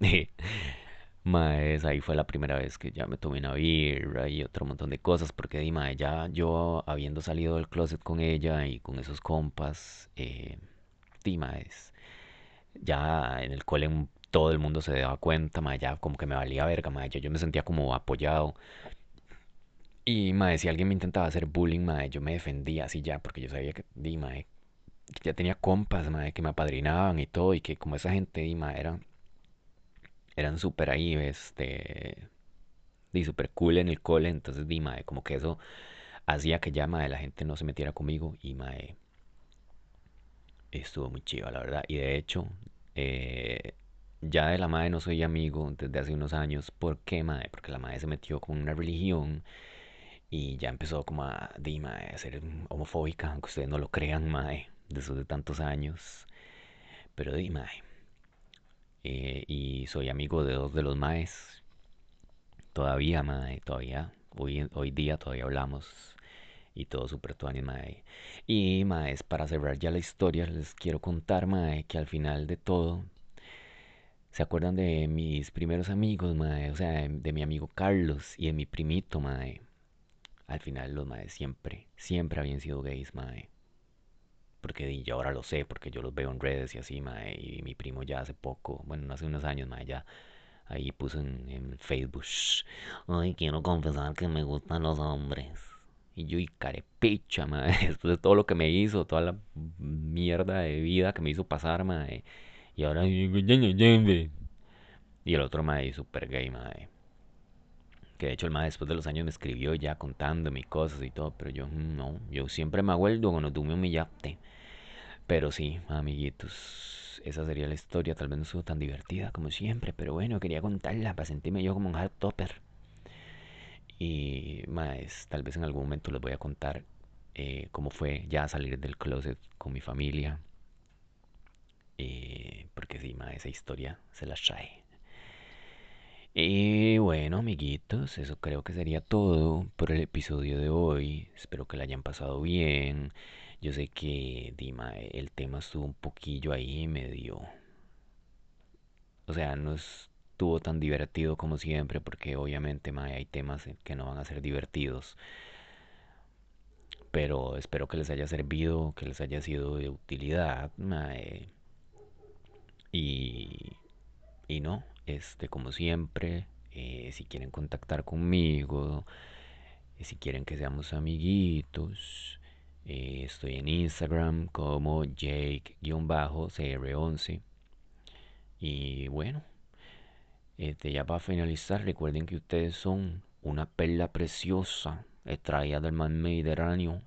maes, ahí fue la primera vez que ya me tomé una birra y otro montón de cosas porque di, mae, ya yo habiendo salido del closet con ella y con esos compas, eh, di, maes, Ya en el cole todo el mundo se daba cuenta, ma, ya como que me valía verga, ma, ya yo me sentía como apoyado. Y, ma, si alguien me intentaba hacer bullying, ma, yo me defendía así ya, porque yo sabía que, di, ma, que ya tenía compas, ma, que me apadrinaban y todo, y que como esa gente, di, ma, era, eran súper ahí, este, di, súper cool en el cole, entonces, di, ma, como que eso hacía que ya, ma, la gente no se metiera conmigo, y, ma, estuvo muy chiva, la verdad. Y de hecho, eh, ya de la madre no soy amigo desde hace unos años. ¿Por qué, madre? Porque la madre se metió con una religión y ya empezó como a, di, mae, a ser homofóbica, aunque ustedes no lo crean, madre, después de tantos años. Pero di, mae, eh, y soy amigo de dos de los maes. Todavía, mae, todavía. Hoy, hoy día todavía hablamos y todo súper tuanis, mae. Y, mae, para cerrar ya la historia, les quiero contar, mae, que al final de todo, ¿se acuerdan de mis primeros amigos, mae? O sea, de, mi amigo Carlos y de mi primito, mae. Al final los maes siempre, siempre habían sido gays, mae. Porque yo ahora lo sé, porque yo los veo en redes y así, mae. Y mi primo ya hace poco, bueno, hace unos años, mae, ya ahí puso en, en Facebook. Ay, quiero confesar que me gustan los hombres. Y yo, y carepicha, mae. Después de todo lo que me hizo, toda la mierda de vida que me hizo pasar, mae. Y ahora. Y el otro, mae, super gay, mae. Que de hecho el mae después de los años me escribió ya contándome cosas y todo. Pero yo, mm, no. Yo siempre me acuerdo cuando tú me humillaste. Pero sí, amiguitos, esa sería la historia. Tal vez no estuvo tan divertida como siempre, pero bueno, quería contarla para sentirme yo como un hard topper. Y más, tal vez en algún momento les voy a contar eh, cómo fue ya salir del closet con mi familia. Eh, porque sí, ma, esa historia se las trae. Y bueno, amiguitos, eso creo que sería todo por el episodio de hoy. Espero que la hayan pasado bien. Yo sé que Dima, el tema estuvo un poquillo ahí medio. O sea, no estuvo tan divertido como siempre, porque obviamente mae, hay temas que no van a ser divertidos. Pero espero que les haya servido, que les haya sido de utilidad. Mae. Y, y no, este, como siempre, eh, si quieren contactar conmigo, eh, si quieren que seamos amiguitos, eh, estoy en Instagram como Jake-CR11. Y bueno, este, ya para finalizar, recuerden que ustedes son una perla preciosa extraída del mar Mediterráneo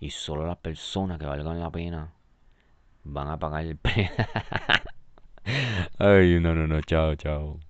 y solo las personas que valgan la pena van a pagar el precio. Ay, no, no, no, chao, chao.